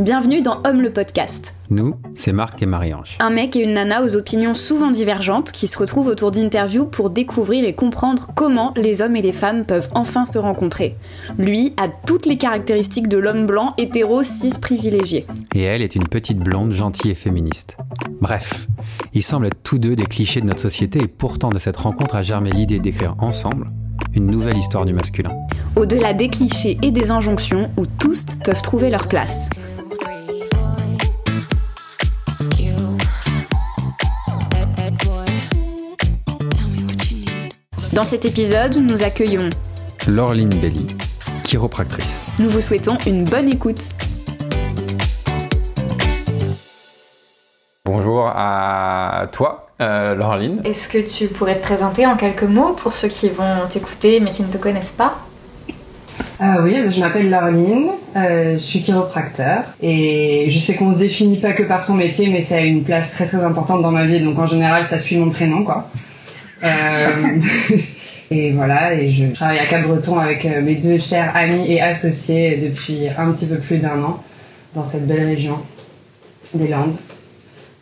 Bienvenue dans Homme le podcast. Nous, c'est Marc et Marie-Ange. Un mec et une nana aux opinions souvent divergentes qui se retrouvent autour d'interviews pour découvrir et comprendre comment les hommes et les femmes peuvent enfin se rencontrer. Lui a toutes les caractéristiques de l'homme blanc hétéro cis privilégié. Et elle est une petite blonde gentille et féministe. Bref, ils semblent être tous deux des clichés de notre société et pourtant de cette rencontre a germé l'idée d'écrire ensemble une nouvelle histoire du masculin. Au-delà des clichés et des injonctions où tous peuvent trouver leur place. Dans cet épisode, nous accueillons Laureline Belly, chiropractrice. Nous vous souhaitons une bonne écoute. Bonjour à toi, euh, Laureline. Est-ce que tu pourrais te présenter en quelques mots pour ceux qui vont t'écouter mais qui ne te connaissent pas? Ah oui, je m'appelle Laureline, euh, je suis chiropracteur et je sais qu'on se définit pas que par son métier, mais ça a une place très très importante dans ma vie, donc en général ça suit mon prénom quoi. Euh, et voilà, et je travaille à Cap-Breton avec euh, mes deux chers amis et associés depuis un petit peu plus d'un an dans cette belle région des Landes.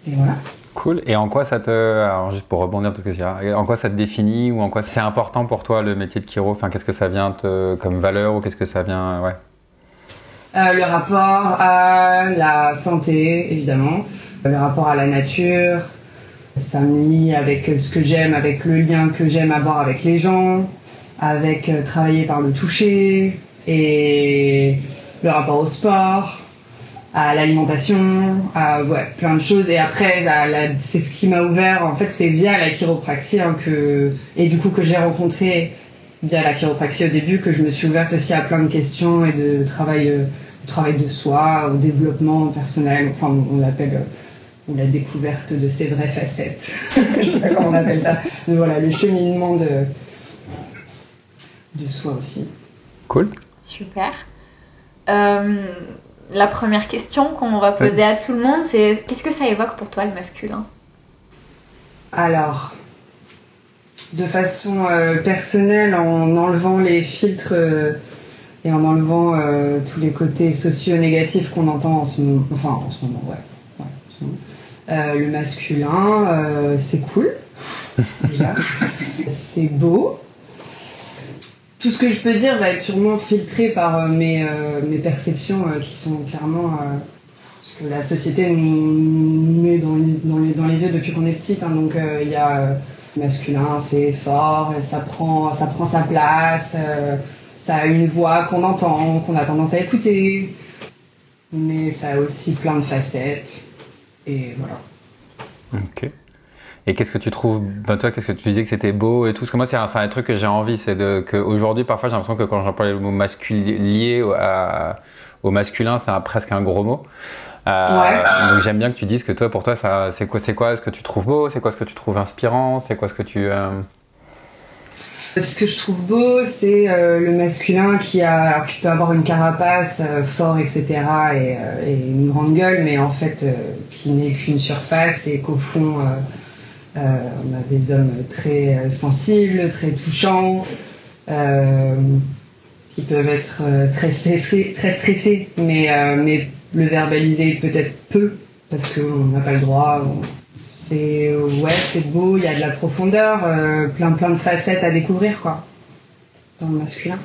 Et voilà. Cool. Et en quoi ça te, alors juste pour rebondir parce que en quoi ça te définit ou en quoi c'est important pour toi le métier de chiro? Enfin, qu'est-ce que ça vient te, comme valeur ou qu'est-ce que ça vient, ouais? Euh, le rapport à la santé, évidemment, le rapport à la nature, ça me lie avec ce que j'aime, avec le lien que j'aime avoir avec les gens, avec euh, travailler par le toucher et le rapport au sport, à l'alimentation, à ouais, plein de choses. Et après, c'est ce qui m'a ouvert. En fait, c'est via la chiropraxie hein, que et du coup que j'ai rencontré via la chiropraxie au début que je me suis ouverte aussi à plein de questions et de travail, euh, travail de soi, au développement personnel. Enfin, on l'appelle euh, ou la découverte de ses vraies facettes. je sais pas comment on appelle ça. Mais voilà, le cheminement de, de soi aussi. Cool. Super. Euh, la première question qu'on va poser à tout le monde, c'est qu'est-ce que ça évoque pour toi le masculin? Alors, de façon euh, personnelle, en enlevant les filtres euh, et en enlevant tous les côtés sociaux négatifs qu'on entend en ce moment, enfin en ce moment, ouais, ouais en ce moment euh, le masculin, euh, c'est cool. c'est beau. Tout ce que je peux dire va être sûrement filtré par euh, mes, mes, perceptions qui sont clairement ce que la société nous met dans les, dans les, yeux depuis qu'on est petite. Hein. donc il y a le masculin, c'est fort, ça prend, ça prend sa place, ça a une voix qu'on entend, qu'on a tendance à écouter. Mais ça a aussi plein de facettes. Et voilà. Ok. Et qu'est-ce que tu trouves, ben toi, qu'est-ce que tu disais que c'était beau et tout? Parce que moi, c'est un, un, truc que j'ai envie, c'est qu'aujourd'hui, parfois, j'ai l'impression que quand j'emploie le mot masculin lié au masculin, c'est presque un gros mot. Euh, donc j'aime bien que tu dises que toi, pour toi, c'est quoi, c'est quoi ce que tu trouves beau? C'est quoi ce que tu trouves inspirant? C'est quoi ce que tu euh, Ce que je trouve beau, c'est euh, le masculin qui, a, qui peut avoir une carapace euh, fort, etc. Et, euh, et, une grande gueule, mais en fait qui n'est qu'une surface et qu'au fond, on a des hommes très sensibles, très touchants, qui peuvent être très stressés, très stressés mais, mais le verbaliser peut-être peu, parce qu'on n'a pas le droit c'est ouais, c'est beau, il y a de la profondeur, euh, plein plein de facettes à découvrir quoi, dans le masculin.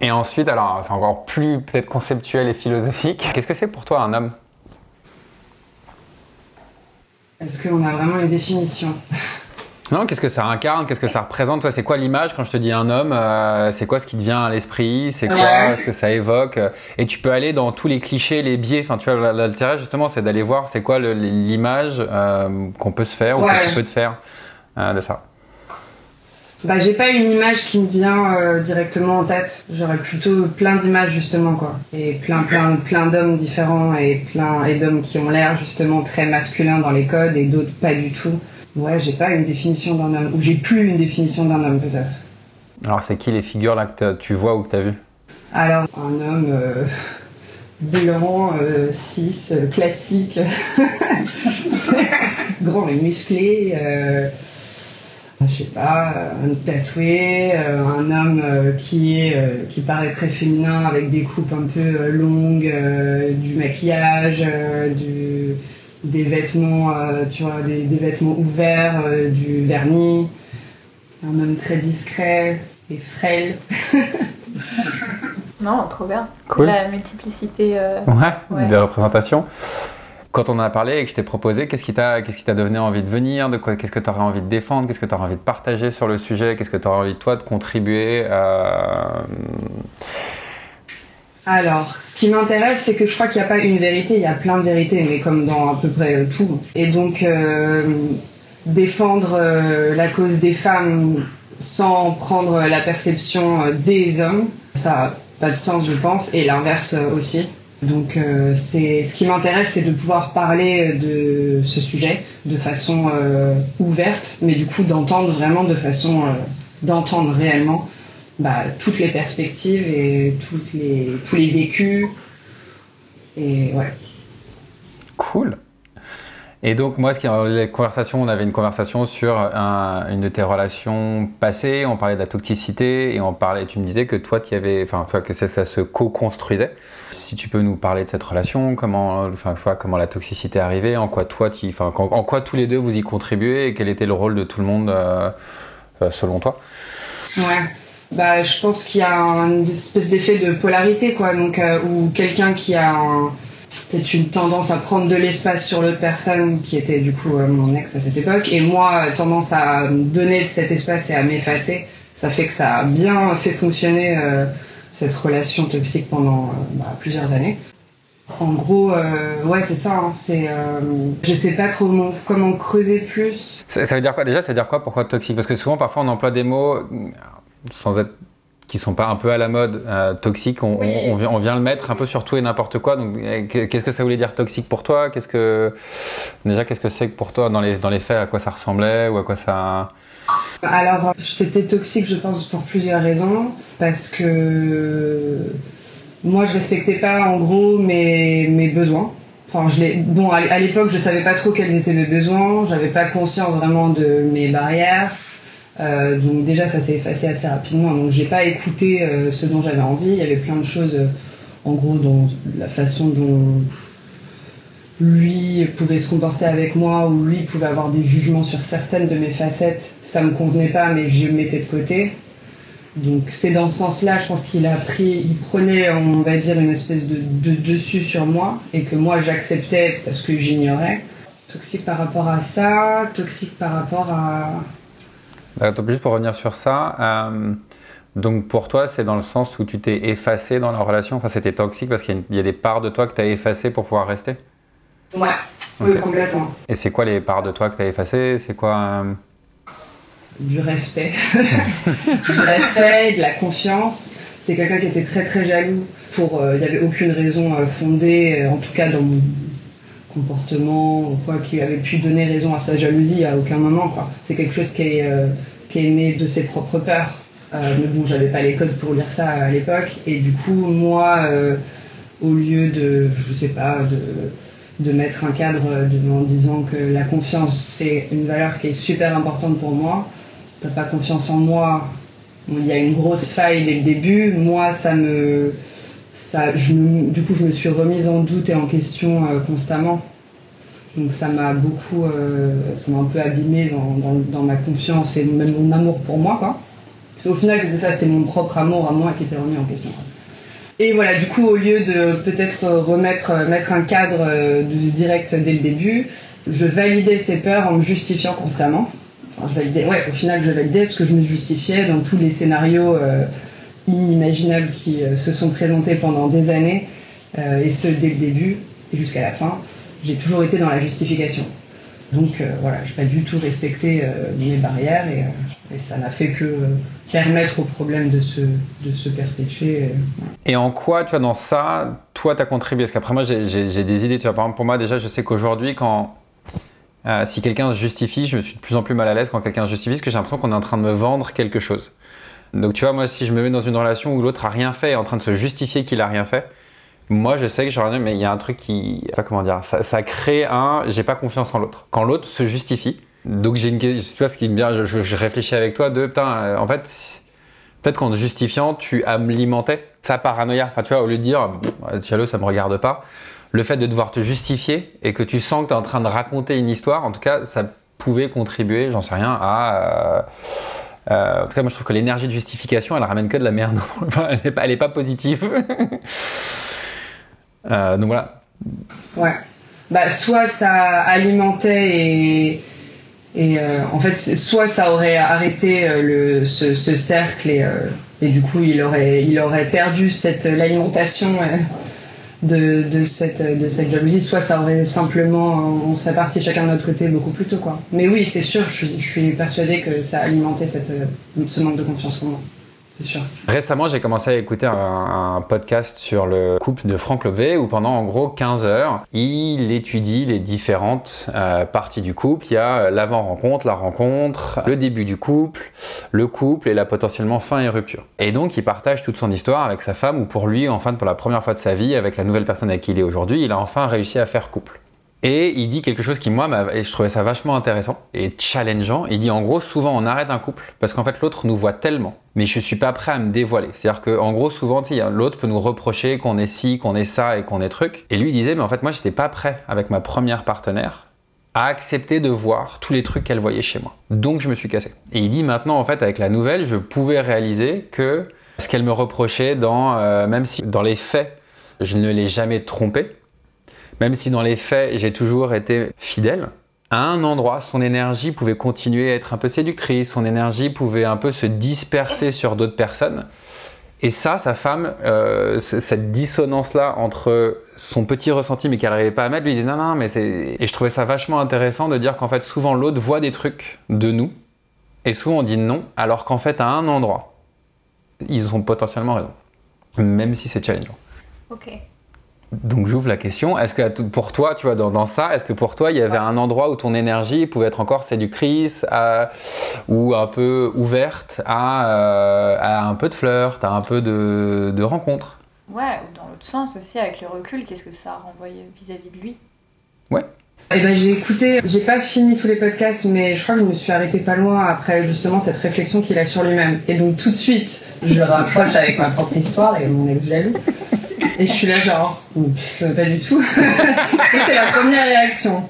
Et ensuite, alors c'est encore plus peut-être conceptuel et philosophique. Qu'est-ce que c'est pour toi un homme? Est-ce qu'on a vraiment une définition non, qu'est-ce que ça incarne Qu'est-ce que ça représente? Toi, c'est quoi l'image quand je te dis un homme euh, C'est quoi ce qui te vient à l'esprit? C'est quoi ce que ça évoque? Et tu peux aller dans tous les clichés, les biais. Enfin, tu vois, l'intérêt justement, c'est d'aller voir c'est quoi l'image euh, qu'on peut se faire ou que tu peux te faire euh, de ça. Bah, j'ai pas une image qui me vient directement en tête. J'aurais plutôt plein d'images justement quoi, et plein plein plein d'hommes différents et plein et d'hommes qui ont l'air justement très masculins dans les codes et d'autres pas du tout. Ouais, j'ai pas une définition d'un homme, ou j'ai plus une définition d'un homme peut-être. Alors c'est qui les figures là que tu vois ou que tu as vu? Alors un homme euh, blanc, euh, cis, euh, classique, grand et musclé, je sais pas, un tatoué, un homme qui est qui paraît très féminin avec des coupes un peu longues, du maquillage, du, des vêtements, tu vois, des, des vêtements ouverts, du vernis, un homme très discret et frêle. non, trop bien. Cool. La multiplicité ouais, ouais. de représentations. Quand on en a parlé et que je t'ai proposé, qu'est-ce qui t'a qu'est-ce qui t'a donné envie de venir de quoi Qu'est-ce que tu aurais envie de défendre Qu'est-ce que tu aurais envie de partager sur le sujet Qu'est-ce que tu aurais envie, toi, de contribuer à... Alors, ce qui m'intéresse, c'est que je crois qu'il n'y a pas une vérité, il y a plein de vérités, mais comme dans à peu près tout. Et donc, euh, défendre euh, la cause des femmes sans prendre la perception euh, des hommes, ça n'a pas de sens, je pense, et l'inverse aussi. Donc euh, ce qui m'intéresse, c'est de pouvoir parler de ce sujet de façon euh, ouverte, mais du coup d'entendre vraiment de façon euh, d'entendre réellement bah, toutes les perspectives et toutes les, tous les vécus. Et ouais. Cool. Et donc moi, ce qui les conversations, on avait une conversation sur un, une de tes relations passées. On parlait de la toxicité et on parlait. Tu me disais que toi, tu avais, enfin, que ça, ça se co-construisait. Si tu peux nous parler de cette relation, comment, enfin, comment la toxicité est arrivée, en quoi toi, tu, enfin, en, en, quoi tous les deux vous y contribuez et quel était le rôle de tout le monde euh, selon toi? Ouais. Bah, je pense qu'il y a une espèce d'effet de polarité, quoi. Donc, euh, où quelqu'un qui a un peut-être une tendance à prendre de l'espace sur l'autre personne qui était du coup euh, mon ex à cette époque et moi tendance à donner de cet espace et à m'effacer ça fait que ça a bien fait fonctionner euh, cette relation toxique pendant euh, bah, plusieurs années en gros euh, ouais c'est ça hein, c'est je sais pas trop comment creuser plus ça, veut dire quoi déjà ça veut dire quoi pourquoi toxique? Parce que souvent parfois on emploie des mots sans être qui sont pas un peu à la mode, euh, toxique, on, oui. on, on, on, vient le mettre un peu sur tout et n'importe quoi. Donc, qu'est-ce que ça voulait dire toxique pour toi? Qu'est-ce que déjà, qu'est-ce que c'est pour toi dans les dans les faits, à quoi ça ressemblait ou à quoi ça Alors, c'était toxique, je pense, pour plusieurs raisons, parce que moi, je respectais pas en gros mes mes besoins. Enfin, je l'ai. Bon, à l'époque, je savais pas trop quels étaient mes besoins. J'avais pas conscience vraiment de mes barrières. Euh, donc déjà ça s'est effacé assez rapidement. Donc j'ai pas écouté euh, ce dont j'avais envie. Il y avait plein de choses euh, en gros dans la façon dont lui pouvait se comporter avec moi ou lui pouvait avoir des jugements sur certaines de mes facettes. Ça me convenait pas mais je mettais de côté. Donc c'est dans ce sens là je pense qu'il a pris il prenait on va dire une espèce de, de dessus sur moi et que moi j'acceptais parce que j'ignorais. Toxique par rapport à ça toxique par rapport à donc, juste pour revenir sur ça, euh, donc pour toi, c'est dans le sens où tu t'es effacé dans la relation, enfin c'était toxique parce qu'il y, y, a des parts de toi que tu as effacées pour pouvoir rester? Ouais, okay. oui, complètement. Et c'est quoi les parts de toi que tu as effacées? C'est quoi euh... Du respect. du respect, de la confiance. C'est quelqu'un qui était très très jaloux pour. Il euh, n'y avait aucune raison fondée, en tout cas dans mon comportement ou quoi qui avait pu donner raison à sa jalousie à aucun moment c'est quelque chose qui est euh, qui est né de ses propres peurs. Euh, mais bon j'avais pas les codes pour lire ça à l'époque. Et du coup moi euh, au lieu de je sais pas de de mettre un cadre de, en disant que la confiance c'est une valeur qui est super importante pour moi t'as pas confiance en moi il y a une grosse faille dès le début. Moi ça me ça, du coup, je me suis remise en doute et en question constamment. Donc ça m'a beaucoup, euh, ça m'a un peu abîmé dans, dans, ma confiance et même mon amour pour moi. Quoi. Au final, c'était ça, c'était mon propre amour à moi qui était remis en question. Et voilà, du coup, au lieu de peut-être remettre, mettre un cadre de direct dès le début, je validais ces peurs en me justifiant constamment. Je validais, ouais, au final, je validais parce que je me justifiais dans tous les scénarios. Euh, inimaginables qui euh, se sont présentés pendant des années, euh, et ce dès le début jusqu'à la fin. J'ai toujours été dans la justification. Donc euh, voilà, j'ai pas du tout respecté mes barrières et, et ça n'a fait que permettre au problème de se, de se perpétuer. Et en quoi, tu vois, dans ça, toi, tu as contribué? Parce qu'après, moi, j'ai des idées. Tu vois, par exemple, pour moi, déjà, je sais qu'aujourd'hui, quand. Euh, si quelqu'un justifie, je suis de plus en plus mal à l'aise quand quelqu'un justifie parce que j'ai l'impression qu'on est en train de me vendre quelque chose. Donc tu vois, moi, si je me mets dans une relation où l'autre a rien fait, est en train de se justifier qu'il a rien fait, moi, je sais que j'aurais mais il y a un truc qui, comment dire, ça, crée un, j'ai pas confiance en l'autre. Quand l'autre se justifie, Donc j'ai une question, tu vois, ce qui me vient, je, je, je réfléchis avec toi de, putain, euh, en fait, peut-être qu'en justifiant, tu alimentais sa paranoïa. Enfin, tu vois, au lieu de dire, Chalo, ça me regarde pas, le fait de devoir te justifier et que tu sens que tu es en train de raconter une histoire, en tout cas, ça pouvait contribuer, j'en sais rien, à. Euh, euh, en tout cas, moi je trouve que l'énergie de justification, elle ramène que de la merde. elle n'est pas positive. Euh, donc voilà. Ouais. Bah, soit ça alimentait et, euh, en fait, soit ça aurait arrêté euh, le, ce, ce cercle et, et du coup, il aurait, il aurait perdu cette l'alimentation de, de, cette, de cette jalousie, soit ça aurait simplement, on serait parti chacun de notre côté beaucoup plus tôt. Quoi. Mais oui, c'est sûr, je, suis- je suis persuadée que ça alimentait cette, ce manque de confiance en moi. Récemment, j'ai commencé à écouter un, un podcast sur le couple de Franck Lové où pendant en gros 15 heures, il étudie les différentes euh, parties du couple. Il y a euh, l'avant-rencontre, la rencontre, le début du couple, le couple et la potentiellement fin et rupture. Et donc, il partage toute son histoire avec sa femme où pour lui, enfin, pour la première fois de sa vie, avec la nouvelle personne avec qui il est aujourd'hui, il a enfin réussi à faire couple. Et il dit quelque chose qui, moi, et je trouvais ça vachement intéressant et challengeant. Il dit, en gros, souvent, on arrête un couple parce qu'en fait, l'autre nous voit tellement, mais je suis pas prêt à me dévoiler. C'est-à-dire que, en gros, souvent, l'autre peut nous reprocher qu'on est ci, qu'on est ça et qu'on est truc. Et lui, disait, mais en fait, moi, j'étais pas prêt avec ma première partenaire à accepter de voir tous les trucs qu'elle voyait chez moi. Donc, je me suis cassé. Et il dit, maintenant, en fait, avec la nouvelle, je pouvais réaliser que ce qu'elle me reprochait dans, euh, même si dans les faits, je ne l'ai jamais trompée, même si dans les faits, j'ai toujours été fidèle, à un endroit, son énergie pouvait continuer à être un peu séductrice, son énergie pouvait un peu se disperser sur d'autres personnes. Et ça, sa femme, euh, cette dissonance-là entre son petit ressenti mais qu'elle n'arrivait pas à mettre, lui dit non, non, mais c'est... Et je trouvais ça vachement intéressant de dire qu'en fait, souvent l'autre voit des trucs de nous, et souvent on dit non, alors qu'en fait, à un endroit, ils ont potentiellement raison. Même si c'est challengeant. Ok. Donc j'ouvre la question, est-ce que pour toi, tu vois, dans, dans ça, est-ce que pour toi, il y avait un endroit où ton énergie pouvait être encore séductrice à- ou un peu ouverte à, euh, à un peu de flirt, à un peu de, de rencontre Ouais, ou dans l'autre sens aussi, avec le recul, qu'est-ce que ça a renvoyé vis-à-vis de lui? Eh ben, j'ai écouté, j'ai pas fini tous les podcasts, mais je crois que je me suis arrêtée pas loin après justement cette réflexion qu'il a sur lui-même. Et donc tout de suite, je le rapproche avec ma propre histoire et mon ex jaloux. Et je suis là genre, pas du tout. C'était la première réaction.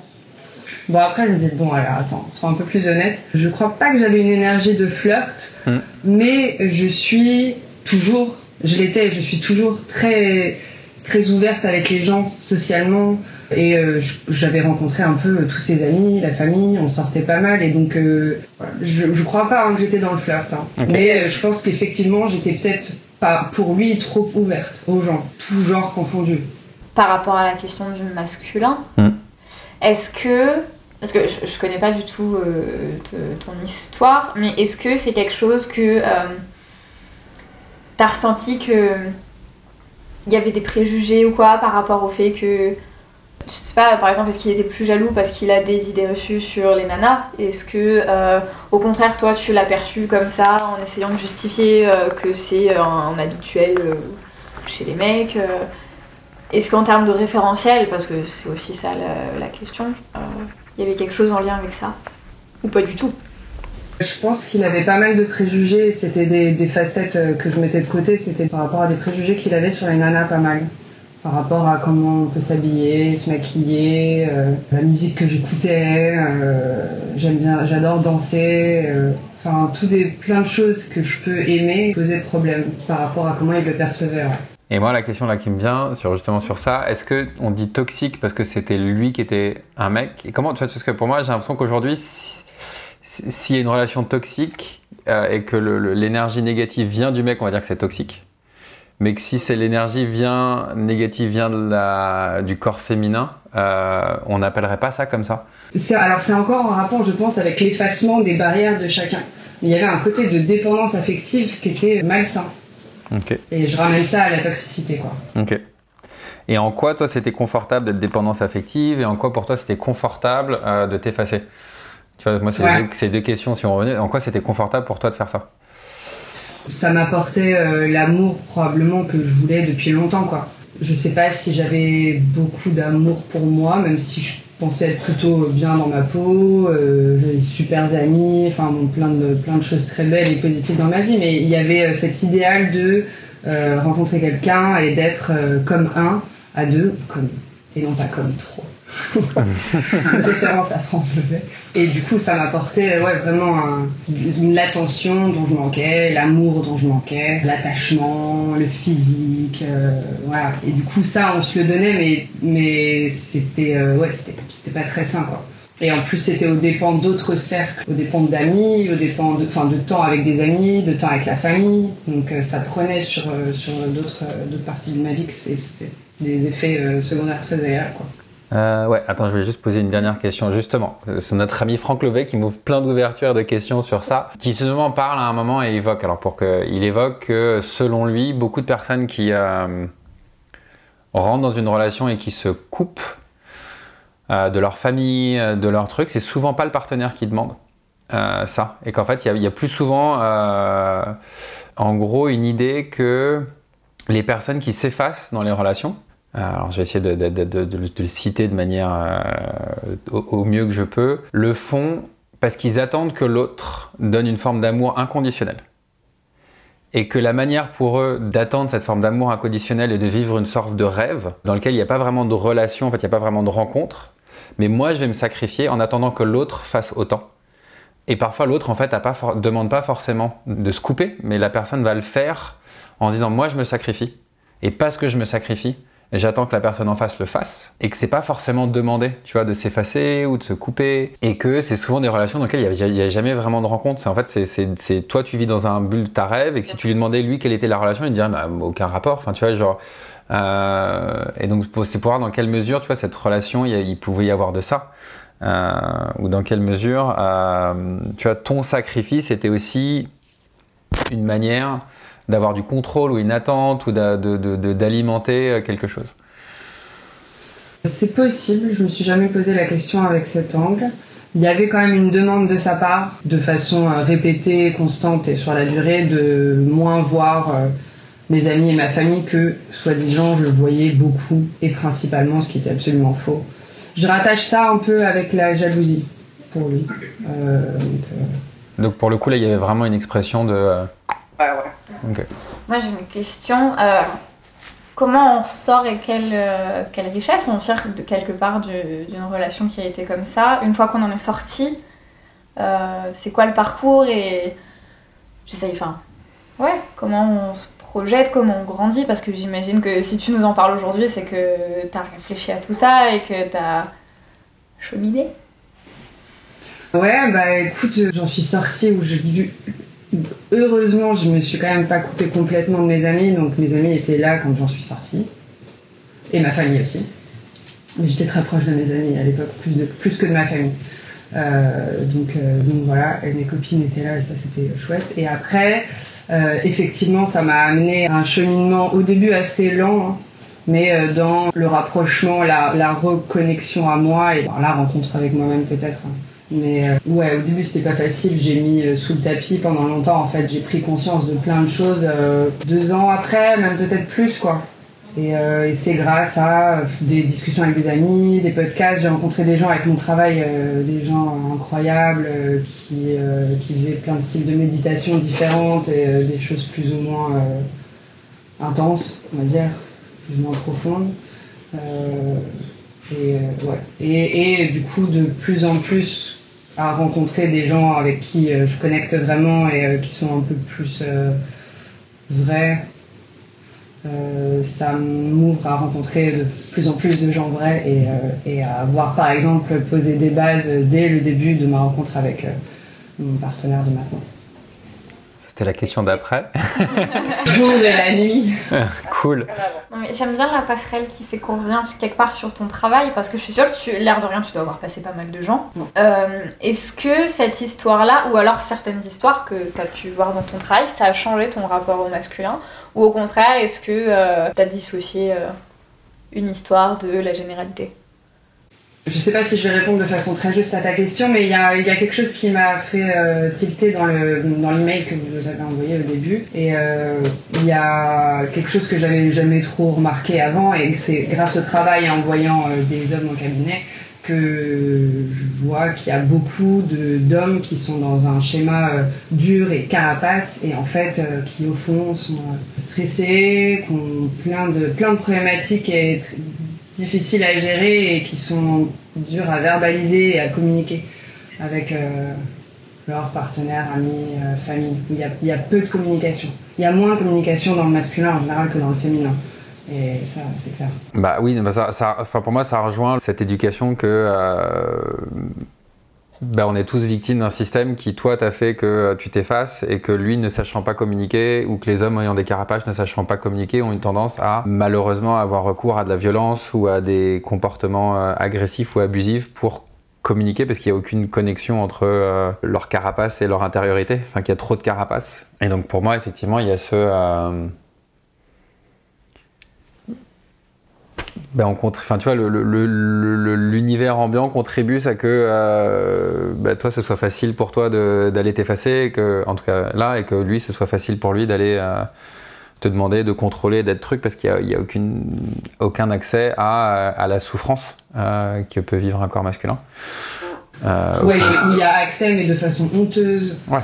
Bon après je me dis bon alors attends, sois un peu plus honnête. Je crois pas que j'avais une énergie de flirt, Mm. mais je suis toujours, je l'étais, je suis toujours très très ouverte avec les gens socialement. Et euh, j'avais rencontré un peu euh, tous ses amis, la famille, on sortait pas mal. Et donc, euh, je, je crois pas hein, que j'étais dans le flirt. hein. Mais euh, je pense qu'effectivement, j'étais peut-être pas, pour lui, trop ouverte aux gens, tout genre confondu. Par rapport à la question du masculin, Hmm. est-ce que. Parce que je, je connais pas du tout euh, te- ton histoire, mais est-ce que c'est quelque chose que. euh, T'as ressenti que. Il y avait des préjugés ou quoi par rapport au fait que. Je sais pas, par exemple, est-ce qu'il était plus jaloux parce qu'il a des idées reçues sur les nanas? Est-ce que, euh, au contraire, toi, tu l'as perçu comme ça en essayant de justifier euh, que c'est euh, un habituel chez les mecs Est-ce qu'en termes de référentiel, parce que c'est aussi ça la, question, il y avait quelque chose en lien avec ça? Ou pas du tout? Je pense qu'il avait pas mal de préjugés. C'était des, facettes que je mettais de côté. C'était par rapport à des préjugés qu'il avait sur les nanas pas mal. Par rapport à comment on peut s'habiller, se maquiller, euh, la musique que j'écoutais. euh, J'aime bien, j'adore danser. euh, Enfin, tout des plein de choses que je peux aimer posaient problème par rapport à comment il le percevait. Et moi, la question là qui me vient, sur, justement sur ça, est-ce que on dit toxique parce que c'était lui qui était un mec? Et comment, tu vois, parce que pour moi, j'ai l'impression qu'aujourd'hui, si- si- s'il y a une relation toxique et que l'énergie négative vient du mec, on va dire que c'est toxique. Mais que si c'est l'énergie vient négative vient de la, du corps féminin, euh, on n'appellerait pas ça comme ça. Alors c'est encore en rapport, je pense, avec l'effacement des barrières de chacun. Mais il y avait un côté de dépendance affective qui était malsain. Ok. Et je ramène ça à la toxicité, quoi. Ok. Et en quoi, toi, c'était confortable d'être dépendance affective? Et en quoi, pour toi, c'était confortable euh, de t'effacer? Tu vois, moi, c'est Ouais. deux questions. Si on revenait, en quoi c'était confortable pour toi de faire ça? Ça m'apportait euh, l'amour probablement que je voulais depuis longtemps, quoi. Je sais pas si j'avais beaucoup d'amour pour moi, même si je pensais être plutôt bien dans ma peau, euh, j'avais des super amis, enfin bon, plein de, plein de choses très belles et positives dans ma vie, mais il y avait euh, cet idéal de euh, rencontrer quelqu'un et d'être comme un à deux, comme, et non pas comme trois. référence à Franck. Et du coup, ça m'apportait ouais, vraiment un- l'attention dont je manquais, l'amour dont je manquais, l'attachement, le physique. euh, voilà. Et du coup, ça, on se le donnait, mais, mais c'était euh, ouais, c'était c'était pas très sain. Quoi. Et en plus, c'était aux dépens d'autres cercles, aux dépens d'amis, aux dépens de, enfin, de temps avec des amis, de temps avec la famille. Donc euh, ça prenait sur, euh, sur d'autres euh, d'autres parties de ma vie c'est- c'était des effets euh, secondaires très agréables. Euh, ouais, attends, je voulais juste poser une dernière question. Justement, Euh, c'est notre ami Franck Levet qui m'ouvre plein d'ouvertures de questions sur ça, qui justement parle à un moment et évoque. Alors, pour que, il évoque que selon lui, beaucoup de personnes qui euh, rentrent dans une relation et qui se coupent de leur famille, de leur truc, c'est souvent pas le partenaire qui demande ça. Et qu'en fait, il y a- plus souvent, en gros, une idée que les personnes qui s'effacent dans les relations, alors je vais essayer de, le- citer de manière euh, au, mieux que je peux, le font parce qu'ils attendent que l'autre donne une forme d'amour inconditionnel. Et que la manière pour eux d'attendre cette forme d'amour inconditionnel est de vivre une sorte de rêve dans lequel il n'y a pas vraiment de relation, en fait il n'y a pas vraiment de rencontre, mais moi je vais me sacrifier en attendant que l'autre fasse autant. Et parfois l'autre en fait ne demande pas forcément de se couper, mais la personne va le faire en se disant moi je me sacrifie. Et parce que je me sacrifie, j'attends que la personne en face le fasse et que c'est pas forcément demandé, tu vois, de s'effacer ou de se couper et que c'est souvent des relations dans lesquelles il n'y a, jamais vraiment de rencontre. En fait, c'est- toi, tu vis dans un bulle ta rêve et que si tu lui demandais lui quelle était la relation, il dirait bah, aucun rapport. Enfin, tu vois, genre. euh, et donc, c'est pour voir dans quelle mesure, tu vois, cette relation, il pouvait y avoir de ça. Euh, ou dans quelle mesure, euh, tu vois, ton sacrifice était aussi une manière d'avoir du contrôle ou une attente ou d'a- de- de- de- d'alimenter euh, quelque chose. C'est possible, je me suis jamais posé la question avec cet angle. Il y avait quand même une demande de sa part, de façon euh, répétée, constante et sur la durée, de moins voir euh, mes amis et ma famille que, soi-disant, je le voyais beaucoup et principalement, ce qui était absolument faux. Je rattache ça un peu avec la jalousie pour lui. Euh, donc, euh, Donc pour le coup là, il y avait vraiment une expression de. euh, ouais, ouais. Moi j'ai une question. Euh, comment on ressort et quelle, euh, quelle richesse on tire de quelque part du- d'une relation qui a été comme ça? Une fois qu'on en est sorti, euh, c'est quoi le parcours et j'essaye, enfin, ouais, comment on se projette, comment on grandit? Parce que j'imagine que si tu nous en parles aujourd'hui, c'est que t'as réfléchi à tout ça et que t'as cheminé. Ouais, bah écoute, j'en suis sortie où j'ai dû. Heureusement, je me suis quand même pas coupée complètement de mes amis, donc mes amis étaient là quand j'en suis sortie. Et ma famille aussi. Mais j'étais très proche de mes amis à l'époque, plus, plus que de ma famille. Euh, donc, euh, donc voilà, mes copines étaient là et ça c'était chouette. Et après, euh, effectivement, ça m'a amené à un cheminement au début assez lent, hein, mais dans le rapprochement, la, reconnexion à moi et la rencontre avec moi-même peut-être. hein. Mais euh, ouais, au début c'était pas facile, j'ai mis euh, sous le tapis pendant longtemps en fait, j'ai pris conscience de plein de choses euh, deux ans après, même peut-être plus quoi. Et, c'est grâce à des discussions avec des amis, des podcasts, j'ai rencontré des gens avec mon travail, des gens incroyables qui, qui faisaient plein de styles de méditation différentes et des choses plus ou moins intenses, on va dire, plus ou moins profondes. Et, euh, ouais. et, du coup, de plus en plus à rencontrer des gens avec qui euh, je connecte vraiment et euh, qui sont un peu plus vrais. Ça m'ouvre à rencontrer de plus en plus de gens vrais et, et à avoir par exemple posé des bases dès le début de ma rencontre avec mon partenaire de maintenant. C'était la question d'après. Jour et la nuit. cool. J'aime bien la passerelle qui fait qu'on revient quelque part sur ton travail parce que je suis sûre que tu, l'air de rien, tu dois avoir passé pas mal de gens. Euh, Est-ce que cette histoire-là, ou alors certaines histoires que tu as pu voir dans ton travail, ça a changé ton rapport au masculin? Ou au contraire, est-ce que tu as dissocié euh, une histoire de la généralité? Je sais pas si je vais répondre de façon très juste à ta question, mais il y a, quelque chose qui m'a fait euh, tilter dans le dans l'email que vous nous avez envoyé au début. Et euh, il y a quelque chose que j'avais jamais trop remarqué avant, et c'est grâce au travail en voyant euh, des hommes au cabinet que je vois qu'il y a beaucoup d'hommes qui sont dans un schéma euh, dur et carapace et en fait qui au fond sont stressés, qui ont plein de, plein de problématiques et difficiles à gérer et qui sont durs à verbaliser et à communiquer avec leurs partenaires, amis, famille. Il y, a, peu de communication. Il y a moins de communication dans le masculin en général que dans le féminin. Et ça, c'est clair. Bah oui, bah pour moi, ça rejoint cette éducation que euh, bah on est tous victimes d'un système qui, toi, t'a fait que tu t'effaces et que lui, ne sachant pas communiquer, ou que les hommes ayant des carapaces ne sachant pas communiquer, ont une tendance à malheureusement avoir recours à de la violence ou à des comportements euh, agressifs ou abusifs pour communiquer parce qu'il n'y a aucune connexion entre euh, leur carapace et leur intériorité, enfin qu'il y a trop de carapace. Et donc pour moi, effectivement, il y a ce... ben on enfin, tu vois, l'univers ambiant contribue à que euh, ben, toi, ce soit facile pour toi d'aller t'effacer, que, en tout cas là, et que lui, ce soit facile pour lui d'aller euh, te demander de contrôler, d'être truc, parce qu'il n'y a, a aucune, aucun accès à, à la souffrance euh, que peut vivre un corps masculin. oui, il y a accès, mais de façon honteuse. Ouais.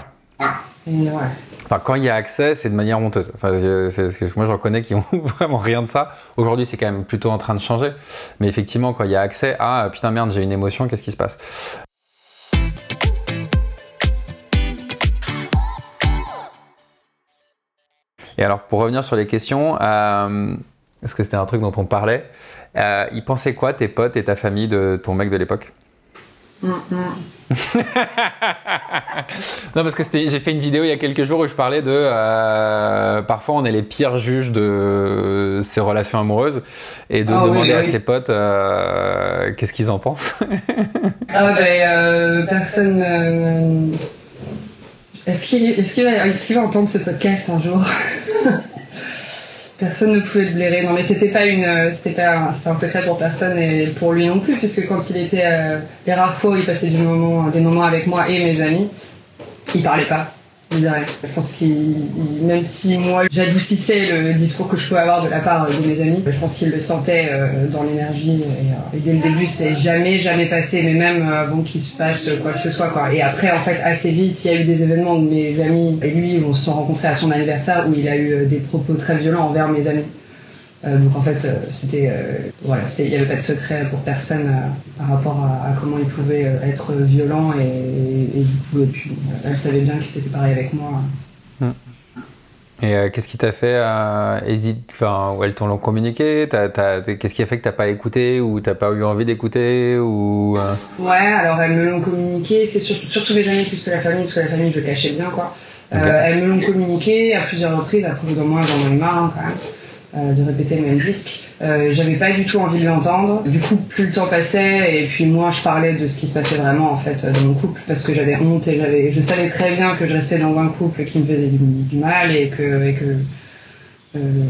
Enfin, quand il y a accès, c'est de manière honteuse. Enfin, moi, j'en connais qui ont vraiment rien de ça. Aujourd'hui, c'est quand même plutôt en train de changer. Mais effectivement, quand il y a accès à putain merde, j'ai une émotion, qu'est-ce qui se passe? Et alors, pour revenir sur les questions, euh, est-ce que c'était un truc dont on parlait euh, Ils pensaient quoi, tes potes et ta famille, de ton mec de l'époque? non, parce que j'ai fait une vidéo il y a quelques jours où je parlais de. Euh, parfois, on est les pires juges de ces relations amoureuses et de ah demander à ses potes euh, qu'est-ce qu'ils en pensent. ah, ben, euh, personne. Est-ce qu'il est qu va entendre ce podcast un jour? Personne ne pouvait le blairer. Non, mais c'était pas une, euh, c'était pas, c'était un secret pour personne et pour lui non plus, puisque quand il était, euh, les rares fois où il passait du moment, des moments avec moi et mes amis, il parlait pas. Je pense qu'il, même si moi j'adoucissais le discours que je pouvais avoir de la part de mes amis, je pense qu'il le sentait euh, dans l'énergie et, dès le début c'est jamais jamais passé, mais même avant qu'il se passe quoi que ce soit quoi. Et après en fait assez vite il y a eu des événements de mes amis et lui on se sont rencontrés à son anniversaire où il a eu euh, des propos très violents envers mes amis. Euh, donc en fait, euh, c'était euh, voilà, il n'y avait pas de secret pour personne par rapport à, comment il pouvait être violent et, du coup, et puis, elle savait bien qu'il s'était pareil avec moi. Hum. Et qu'est-ce qui t'a fait hésiter Enfin, elles t'ont communiqué? Qu'est-ce qui a fait que t'as pas écouté ou t'as pas eu envie d'écouter ou Ouais, alors elles me l'ont communiqué. C'est surtout mes amis plus que la famille, parce que la famille je cachais bien quoi. elles me l'ont communiqué à plusieurs reprises. Après, d'un mois, j'en ai marre hein, quand même. Euh, de répéter le même disque. Euh, j'avais pas du tout envie de l'entendre. Du coup, plus le temps passait et puis moi, je parlais de ce qui se passait vraiment en fait dans mon couple parce que j'avais honte et je savais très bien que je restais dans un couple qui me faisait du, mal et que, euh,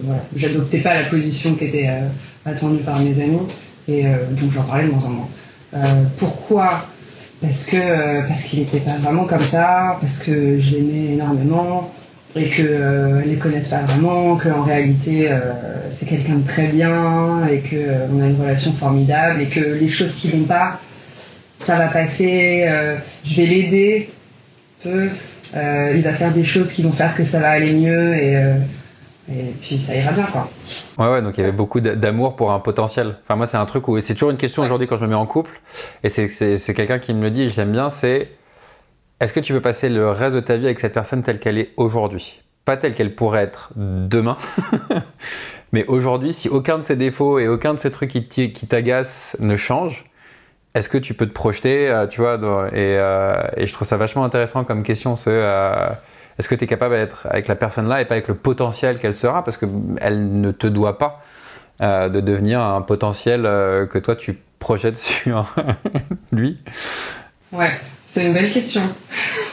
voilà, j'adoptais pas la position qui était attendue par mes amis et donc j'en parlais de moins en moins. pourquoi? Parce que parce qu'il était pas vraiment comme ça, parce que je l'aimais énormément et que euh, les connaissent pas vraiment, qu'en réalité euh, c'est quelqu'un de très bien et que euh, on a une relation formidable et que les choses qui vont pas, ça va passer. Euh, je vais l'aider peu. il va faire des choses qui vont faire que ça va aller mieux et et puis ça ira bien quoi. Ouais ouais donc il y avait beaucoup d'amour pour un potentiel. Enfin moi c'est un truc où c'est toujours une question aujourd'hui quand je me mets en couple et c'est quelqu'un qui me le dit l'aime bien c'est est-ce que tu veux passer le reste de ta vie avec cette personne telle qu'elle est aujourd'hui? Pas telle qu'elle pourrait être demain, mais aujourd'hui, si aucun de ses défauts et aucun de ces trucs qui t'agacent ne change, est-ce que tu peux te projeter, euh, tu vois euh, et, je trouve ça vachement intéressant comme question, ce, euh, est-ce que tu es capable d'être avec la personne-là et pas avec le potentiel qu'elle sera, parce qu'elle ne te doit pas de devenir un potentiel que toi tu projettes sur lui. Ouais, c'est une belle question.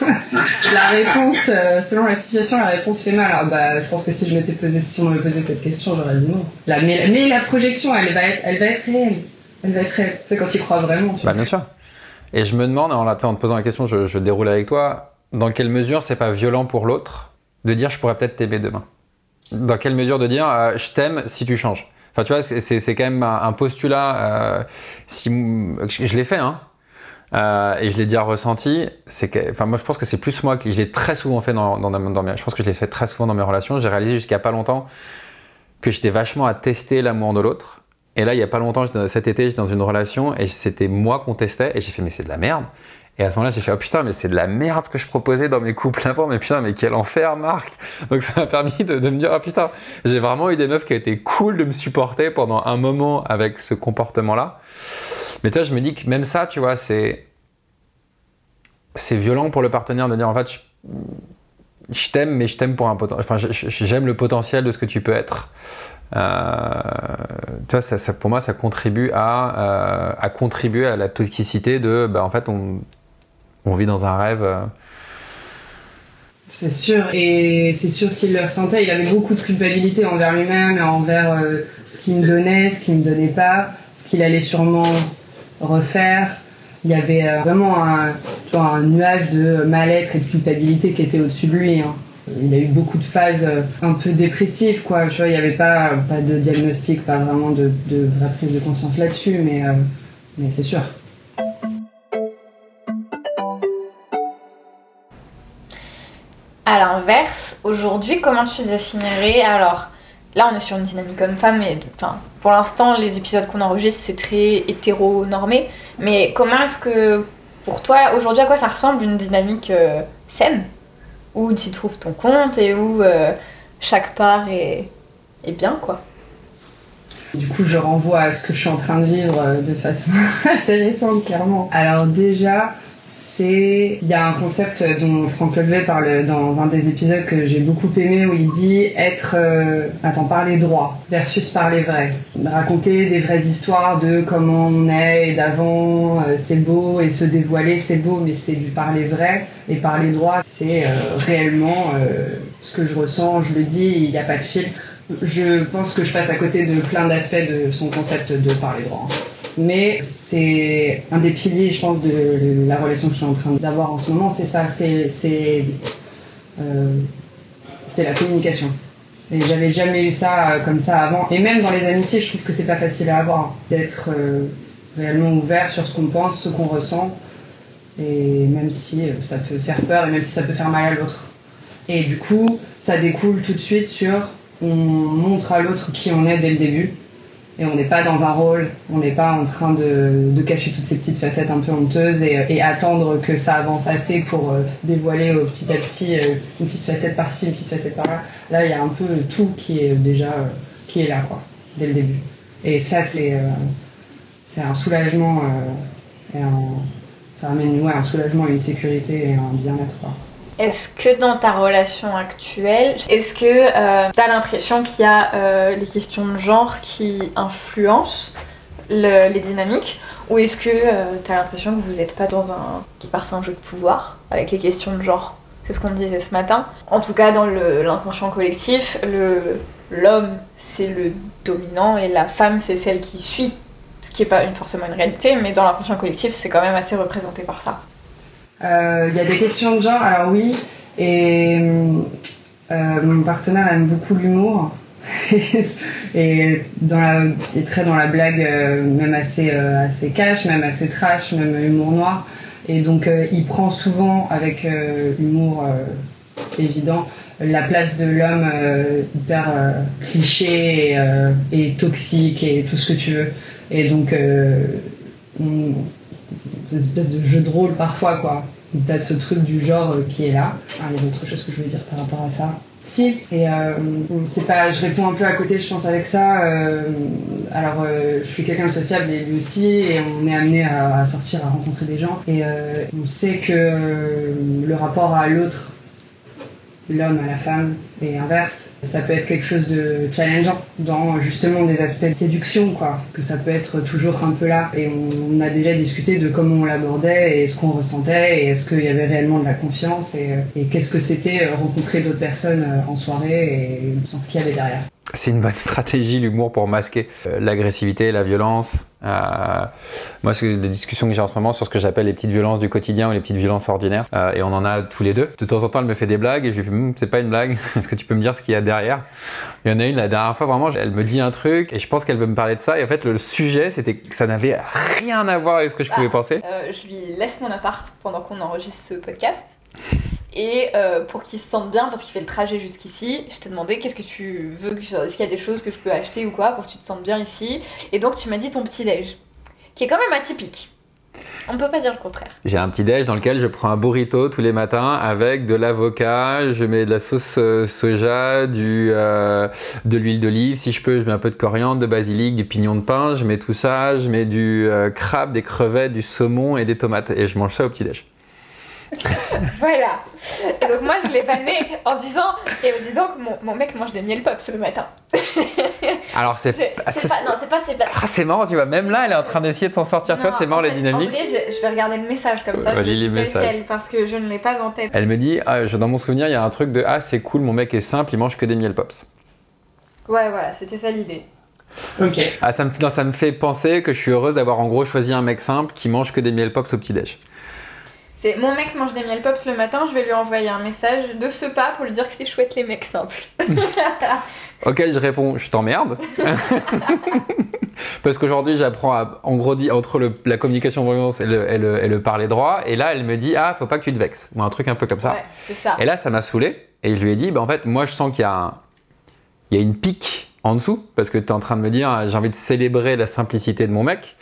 la réponse, euh, selon la situation, la réponse fait mal. Alors, bah, je pense que si je m'étais posé, si on m'avait posé cette question, j'aurais dit non. Mais, la projection, elle va être, elle va être réelle. Elle va être réelle. C'est quand tu crois vraiment. bah, bien sûr. Et je me demande, en, te posant la question, je, déroule avec toi, dans quelle mesure c'est pas violent pour l'autre de dire je pourrais peut-être t'aimer demain? Dans quelle mesure de dire euh, je t'aime si tu changes? Enfin, tu vois, c'est quand même un, postulat. Euh, si, je l'ai fait, hein. Euh, et je l'ai déjà ressenti. C'est que, enfin, moi, je pense que c'est plus moi qui je l'ai très souvent fait dans, dans, dans, mes, je pense que je l'ai fait très souvent dans mes relations. J'ai réalisé jusqu'à pas longtemps que j'étais vachement à tester l'amour de l'autre. Et là, il y a pas longtemps, cet été, j'étais dans une relation et c'était moi qu'on testait et j'ai fait mais c'est de la merde. Et à ce moment-là, j'ai fait, oh putain, mais c'est de la merde que je proposais dans mes couples avant, mais putain, mais quel enfer, Marc Donc ça m'a permis de, me dire, oh putain, j'ai vraiment eu des meufs qui étaient cool de me supporter pendant un moment avec ce comportement-là. Mais toi, je me dis que même ça, tu vois, c'est. C'est violent pour le partenaire de dire, en fait, je, t'aime, mais je t'aime pour un potentiel. Enfin, j'aime le potentiel de ce que tu peux être. Euh, tu vois, ça, pour moi, ça contribue à, euh, à contribuer à la toxicité de, bah, en fait, on, on vit dans un rêve. Euh. C'est sûr, et c'est sûr qu'il le ressentait. Il avait beaucoup de culpabilité envers lui-même envers euh, ce qu'il me donnait, ce qu'il me donnait pas, ce qu'il allait sûrement refaire. Il y avait euh, vraiment un, un, nuage de mal-être et de culpabilité qui était au-dessus de lui. Hein. Il a eu beaucoup de phases un peu dépressives, quoi. Tu vois, il n'y avait pas, pas de diagnostic, pas vraiment de, de vraie prise de conscience là-dessus, mais, mais c'est sûr. À l'inverse, aujourd'hui, comment tu définirais Alors, là, on est sur une dynamique homme-femme, et pour l'instant, les épisodes qu'on enregistre, c'est très hétéronormé. Mais comment est-ce que, pour toi, aujourd'hui, à quoi ça ressemble une dynamique euh, saine? Où tu trouves ton compte et où euh, chaque part est, est bien, quoi? Du coup, je renvoie à ce que je suis en train de vivre euh, de façon assez récente, clairement. Alors déjà, c'est il y a un concept dont Franck Levet parle dans un des épisodes que j'ai beaucoup aimé où il dit être euh, attends parler droit versus parler vrai. Raconter des vraies histoires de comment on est et d'avant euh, c'est beau et se dévoiler c'est beau mais c'est du parler vrai. Et parler droit c'est euh, réellement ce que je ressens je le dis il n'y a pas de filtre je pense que je passe à côté de plein d'aspects de son concept de parler droit mais c'est un des piliers, je pense, de la relation que je suis en train d'avoir en ce moment, c'est ça, c'est euh, la communication. Et j'avais jamais eu ça euh, comme ça avant. Et même dans les amitiés, je trouve que c'est pas facile à avoir, d'être euh, réellement ouvert sur ce qu'on pense, ce qu'on ressent, et même si ça peut faire peur, et même si ça peut faire mal à l'autre. Et du coup, ça découle tout de suite sur on montre à l'autre qui on est dès le début et on n'est pas dans un rôle, on n'est pas en train de, cacher toutes ces petites facettes un peu honteuses et, attendre que ça avance assez pour euh, dévoiler au petit à petit euh, une petite facette par-ci, une petite facette par-là. Là, il y a un peu tout qui est déjà euh, qui est là, quoi, dès le début. Et ça, c'est un soulagement ça amène ouais, un soulagement, une sécurité et un bien-être. Est-ce que dans ta relation actuelle, est-ce que euh, tu as l'impression qu'il y a euh, les questions de genre qui influencent les dynamiques? Ou est-ce que euh, tu as l'impression que vous n'êtes pas dans un qui passe un jeu de pouvoir avec les questions de genre? C'est ce qu'on disait ce matin. En tout cas, dans l'inconscient collectif, l'homme c'est le dominant et la femme c'est celle qui suit. Ce qui n'est pas forcément une réalité, mais dans l'inconscient collectif, c'est quand même assez représenté par ça. Euh, il y a des questions de genre, alors oui, et euh, mon partenaire aime beaucoup l'humour. et, dans très dans la blague, euh, même assez, assez cash, même assez trash, même humour noir. Et donc il prend souvent avec humour évident la place de l'homme hyper cliché et, toxique et tout ce que tu veux. Et donc on, une espèce de jeu de rôle parfois, quoi. T'as ce truc du genre euh, qui est là. Ah, il y a autre chose que je voulais dire par rapport à ça. Si, et euh, c'est pas, je réponds un peu à côté, je pense, avec ça. Euh, alors, je suis quelqu'un de sociable et lui aussi, et on est amené à, sortir, à rencontrer des gens. Et on sait que le rapport à l'autre l'homme à la femme et inverse. Ça peut être quelque chose de challengeant dans justement des aspects de séduction, quoi. Que ça peut être toujours un peu là. Et on, a déjà discuté de comment on l'abordait et ce qu'on ressentait et est-ce qu'il y avait réellement de la confiance et, et qu'est-ce que c'était euh, rencontrer d'autres personnes euh, en soirée et sans ce qu'il y avait derrière. C'est une bonne stratégie, l'humour, pour masquer euh, l'agressivité, la violence. Euh, moi, c'est des discussions que j'ai en ce moment sur ce que j'appelle les petites violences du quotidien ou les petites violences ordinaires. Euh, et on en a tous les deux. De temps en temps, elle me fait des blagues et je lui fais Hum, c'est pas une blague. Est-ce que tu peux me dire ce qu'il y a derrière? Il y en a une la dernière fois, vraiment, elle me dit un truc et je pense qu'elle veut me parler de ça. Et en fait, le sujet, c'était que ça n'avait rien à voir avec ce que je pouvais Ah. penser. Euh, je lui laisse mon appart pendant qu'on enregistre ce podcast. Et euh, pour qu'il se sente bien, parce qu'il fait le trajet jusqu'ici, je t'ai demandé qu'est-ce que tu veux, est-ce qu'il y a des choses que je peux acheter ou quoi pour que tu te sentes bien ici? Et donc tu m'as dit ton petit déj, qui est quand même atypique. On ne peut pas dire le contraire. J'ai un petit déj dans lequel je prends un burrito tous les matins avec de l'avocat, je mets de la sauce euh, soja, du, euh, de l'huile d'olive si je peux, je mets un peu de coriandre, de basilic, du pignon de pain, je mets tout ça, je mets du euh, crabe, des crevettes, du saumon et des tomates et je mange ça au petit déj. Voilà. Et donc moi je l'ai vanné en disant, et en disant que mon, mon mec mange des miel pops le matin. Alors c'est C'est pas, non, c'est pas, c'est ah, c'est marrant, tu vois, même là elle est en train d'essayer de s'en sortir, tu vois, c'est marrant fait, dynamiques. En vrai, je, je vais regarder le message comme ça. Ouais, je lis le les messages. Parce que je ne l'ai pas en tête. Elle me dit, ah, je- dans mon souvenir, il y a un truc de ah c'est cool, mon mec est simple, il mange que des miel pops. Ouais, voilà, c'était ça l'idée. Ok. Ah, ça me, non, ça me fait penser que je suis heureuse d'avoir en gros choisi un mec simple qui mange que des miel pops au petit déj. C'est mon mec mange des miel pops le matin, je vais lui envoyer un message de ce pas pour lui dire que c'est chouette les mecs simples. Auquel je réponds, je t'emmerde. Parce qu'aujourd'hui, j'apprends à, en gros, entre le- la communication violence et le, et, le, et le parler droit. Et là, elle me dit, ah, faut pas que tu te vexes. Ou un truc un peu comme ça. Ouais, ça. Et là, ça m'a saoulé. Et je lui ai dit, bah, en fait, moi, je sens qu'il y a, un- il y a une pique en dessous. Parce que tu es en train de me dire, j'ai envie de célébrer la simplicité de mon mec.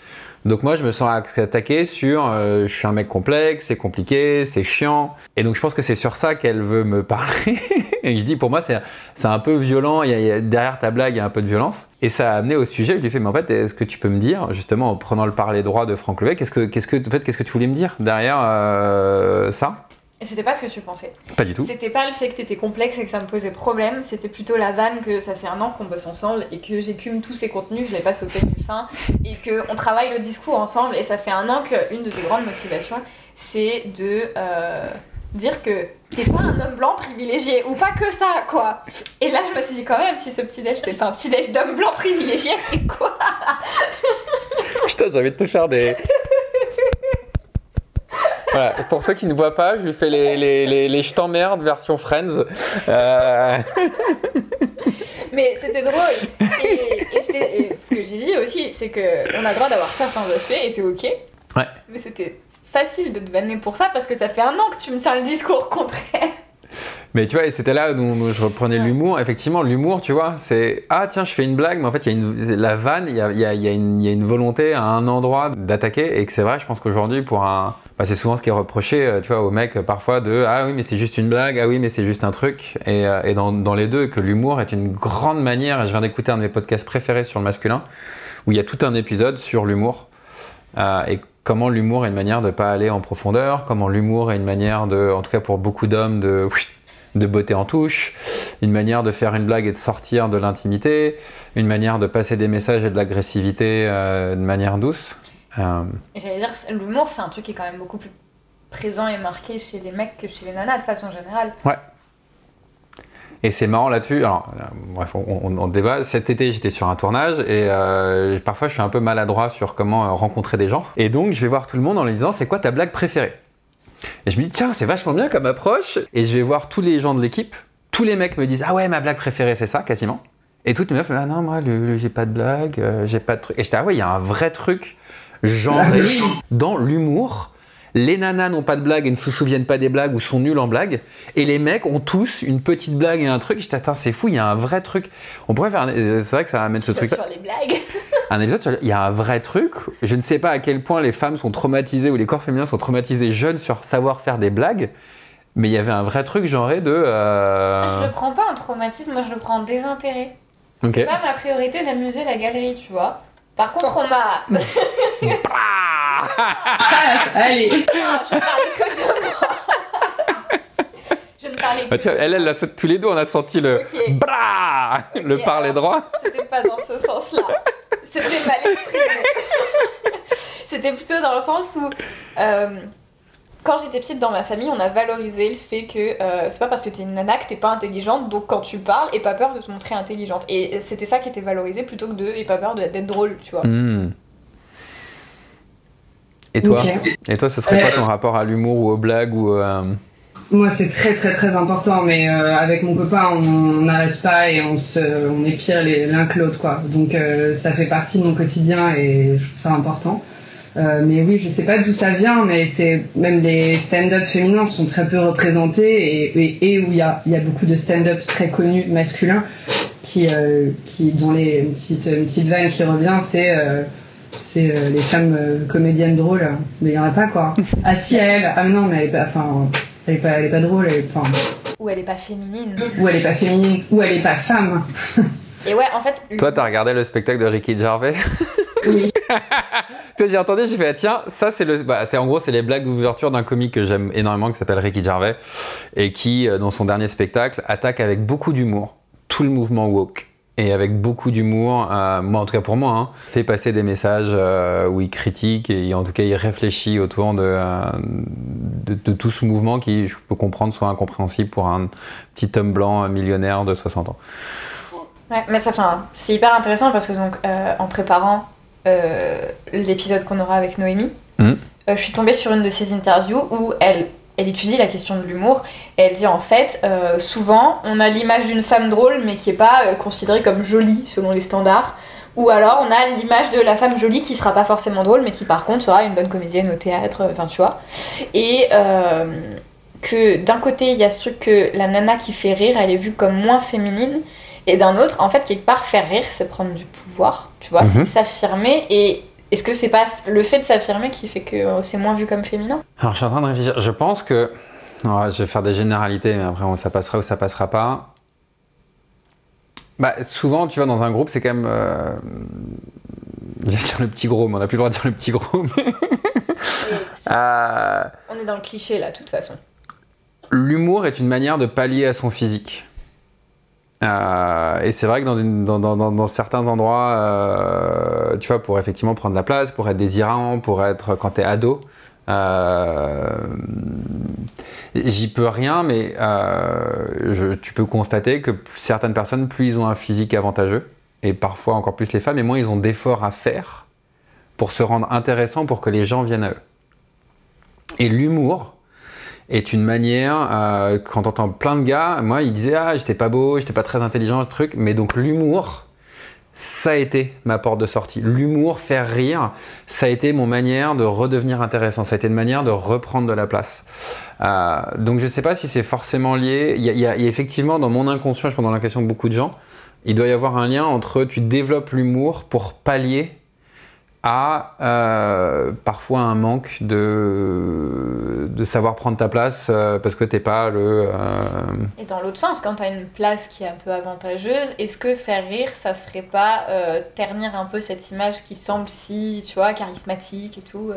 Donc moi, je me sens attaqué sur, euh, je suis un mec complexe, c'est compliqué, c'est chiant. Et donc je pense que c'est sur ça qu'elle veut me parler. et je dis, pour moi, c'est un peu violent. Y a- derrière ta blague, il y a un peu de violence. Et ça a amené au sujet. Je lui ai fait, mais en fait, est-ce que tu peux me dire, justement, en prenant le parler droit de Franck Lebec, qu'est-ce que, qu'est-ce que, en fait, qu'est-ce que tu voulais me dire derrière euh, ça? C'était pas ce que tu pensais. Pas du tout. C'était pas le fait que t'étais complexe et que ça me posait problème, c'était plutôt la vanne que ça fait un an qu'on bosse ensemble et que j'écume tous ces contenus, je les passe au peigne fin et qu'on travaille le discours ensemble et ça fait un an qu'une de tes grandes motivations c'est de euh, dire que t'es pas un homme blanc privilégié ou pas que ça quoi. Et là je me suis dit quand même si ce petit déj c'est pas un petit déj d'homme blanc privilégié c'est quoi? Putain, j'ai envie de te faire des. Voilà, pour ceux qui ne voient pas, je lui fais les, les, les, les je t'emmerde version Friends. Euh, Mais c'était drôle. Et, et j'étais- et ce que j'ai dit aussi, c'est qu'on a le droit d'avoir certains aspects et c'est ok. Ouais. Mais c'était facile de te vanner pour ça parce que ça fait un an que tu me tiens le discours contraire. Mais tu vois, et c'était là où, je reprenais Ouais. l'humour. Effectivement, l'humour, tu vois, c'est ah tiens, je fais une blague, mais en fait, il y a une, la vanne, il y a, il y a- il y a une, il y a une volonté à un endroit d'attaquer, et que c'est vrai, je pense qu'aujourd'hui, pour un. bah, c'est souvent ce qui est reproché, euh, tu vois, aux mecs euh, parfois de ah oui, mais c'est juste une blague, ah oui, mais c'est juste un truc. Et, euh, et dans, dans les deux, que l'humour est une grande manière, je viens d'écouter un de mes podcasts préférés sur le masculin, où il y a tout un épisode sur l'humour. Euh, et comment l'humour est une manière de ne pas aller en profondeur, comment l'humour est une manière de, en tout cas pour beaucoup d'hommes, de, de botter en touche, une manière de faire une blague et de sortir de l'intimité, une manière de passer des messages et de l'agressivité euh, de manière douce. Euh, Et j'allais dire, l'humour, c'est un truc qui est quand même beaucoup plus présent et marqué chez les mecs que chez les nanas de façon générale. Et c'est marrant là-dessus. Alors, euh, bref, on, on- on débat. Cet été, j'étais sur un tournage et euh, parfois, je suis un peu maladroit sur comment euh, rencontrer des gens. Et donc, je vais voir tout le monde en lui disant C'est quoi ta blague préférée? Et je me dis Tiens, c'est vachement bien comme approche. Et je vais voir tous les gens de l'équipe. Tous les mecs me disent Ah ouais, ma blague préférée, c'est ça, quasiment. Et toutes les meufs me disent Ah non, moi, j'ai pas de blague, euh, j'ai pas de truc. Et j'étais Ah ouais, il y a un vrai truc genré dans l'humour. Les nanas n'ont pas de blague et ne se souviennent pas des blagues ou sont nuls en blagues. Et les mecs ont tous une petite blague et un truc. J'étais, attends, c'est fou, il y a un vrai truc. On pourrait faire. un- C'est vrai que ça amène ce truc-là. sur les blagues. Un épisode, sur il y a un vrai truc. Je ne sais pas à quel point les femmes sont traumatisées ou les corps féminins sont traumatisés jeunes sur savoir faire des blagues. Mais il y avait un vrai truc genré de. euh, Je le prends pas en traumatisme, moi je le prends en désintérêt. Ok. C'est pas ma priorité d'amuser la galerie, tu vois. Par contre, on m'a. Allez. Je parlais que de moi. je ne parlais que Bah, tu vois, elle, elle, l'a- tous les deux, on a senti le. Ok. Bra Le Ok, parler alors. droit. C'était pas dans ce sens-là. C'était mal exprimé. C'était plutôt dans le sens où euh, quand j'étais petite dans ma famille, on a valorisé le fait que euh, c'est pas parce que t'es une nana que t'es pas intelligente, donc quand tu parles, aie pas peur de te montrer intelligente. Et c'était ça qui était valorisé plutôt que de aie pas peur d'être drôle, tu vois. Hmm. Et toi Ok. Et toi, ce serait quoi ton rapport à l'humour ou aux blagues ou euh, Moi, c'est très très très important, mais euh, avec mon copain, on n'arrête pas et on se, on est pire l'un que l'autre, quoi. Donc euh, ça fait partie de mon quotidien et je trouve ça important. Euh, mais oui, je sais pas d'où ça vient, mais c'est même les stand-up féminins sont très peu représentés et, et, et où il y a, il y a beaucoup de stand-up très connus masculins qui, euh, qui dont les une petite, une petite vanne qui revient, c'est euh, c'est euh, les femmes euh, comédiennes drôles, mais il y en a pas quoi. Ah si elle, ah mais non mais elle est pas, enfin elle est pas, elle est pas drôle, elle est, enfin, Ou elle est pas féminine. ou elle est pas féminine, ou elle est pas femme. Et ouais, en fait. Toi, t'as regardé le spectacle de Ricky Gervais? Oui. Toi, j'ai entendu, j'ai fait, ah, tiens, ça, c'est le. Bah, c'est en gros, c'est les blagues d'ouverture d'un comique que j'aime énormément qui s'appelle Ricky Gervais et qui, euh, dans son dernier spectacle, attaque avec beaucoup d'humour tout le mouvement woke. Et avec beaucoup d'humour, euh, moi en tout cas pour moi, hein, fait passer des messages euh, où il critique et en tout cas il réfléchit autour de, euh, de, de tout ce mouvement qui, je peux comprendre, soit incompréhensible pour un petit homme blanc millionnaire de 60 ans. Ouais, mais ça, c'est hyper intéressant parce que donc, en préparant l'épisode qu'on aura avec Noémie, euh, je suis tombée sur une de ses interviews où elle, elle étudie la question de l'humour et elle dit en fait, euh, souvent, on a l'image d'une femme drôle mais qui est pas euh, considérée comme jolie selon les standards. Ou alors on a l'image de la femme jolie qui sera pas forcément drôle mais qui par contre sera une bonne comédienne au théâtre, enfin tu vois. Et euh, que d'un côté il y a ce truc que la nana qui fait rire elle est vue comme moins féminine et d'un autre, en fait, quelque part, faire rire, c'est prendre du pouvoir, tu vois, Mhm. c'est s'affirmer. Et est-ce que c'est pas le fait de s'affirmer qui fait que euh, c'est moins vu comme féminin? Alors, je suis en train de réfléchir. Je pense que. Je vais faire des généralités, mais après, ça passera ou ça passera pas. Bah, souvent, tu vois, dans un groupe, c'est quand même. Euh... Je vais dire le petit gros, mais on n'a plus le droit de dire le petit gros. mais- Euh, On est dans le cliché là, de toute façon. L'humour est une manière de pallier à son physique. Euh, et c'est vrai que dans, certains endroits, euh, tu vois, pour effectivement prendre la place, pour être désirant, pour être quand t'es ado, euh, j'y peux rien, mais tu peux constater que certaines personnes, plus ils ont un physique avantageux, et parfois encore plus les femmes, et moins ils ont d'efforts à faire pour se rendre intéressants pour que les gens viennent à eux. Et l'humour, est une manière, euh, quand on entend plein de gars, moi ils disaient ah j'étais pas beau, j'étais pas très intelligent, ce truc, mais donc l'humour, ça a été ma porte de sortie. L'humour, faire rire, ça a été mon manière de redevenir intéressant, ça a été une manière de reprendre de la place. Euh, donc je sais pas si c'est forcément lié, il y, a, effectivement dans mon inconscient, je pense dans la question de beaucoup de gens, il doit y avoir un lien entre tu développes l'humour pour pallier à euh, parfois un manque de, savoir prendre ta place euh, parce que t'es pas le. euh, Et dans l'autre sens, quand t'as une place qui est un peu avantageuse, est-ce que faire rire, ça serait pas ternir un peu cette image qui semble si, tu vois, charismatique et tout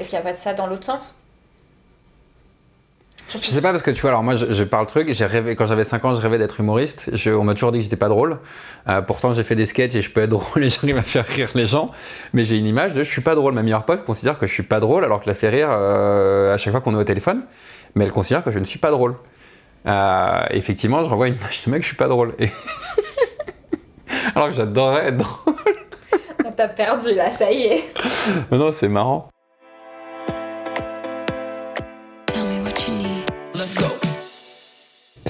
Est-ce qu'il n'y a pas de ça dans l'autre sens? Je sais pas parce que tu vois, alors moi je, je parle truc, j'ai rêvé, quand j'avais 5 ans, je rêvais d'être humoriste. Je- on m'a toujours dit que j'étais pas drôle. Euh, pourtant, j'ai fait des sketchs et je peux être drôle et j'arrive à faire rire les gens. Mais j'ai une image de je suis pas drôle. Ma meilleure pote considère que je suis pas drôle alors que je la fait rire euh, à chaque fois qu'on est au téléphone. Mais elle considère que je ne suis pas drôle. Euh, effectivement, je renvoie une image de mec, je suis pas drôle. Et- alors que j'adorerais être drôle. On t'a perdu là, ça y est. Non, c'est marrant.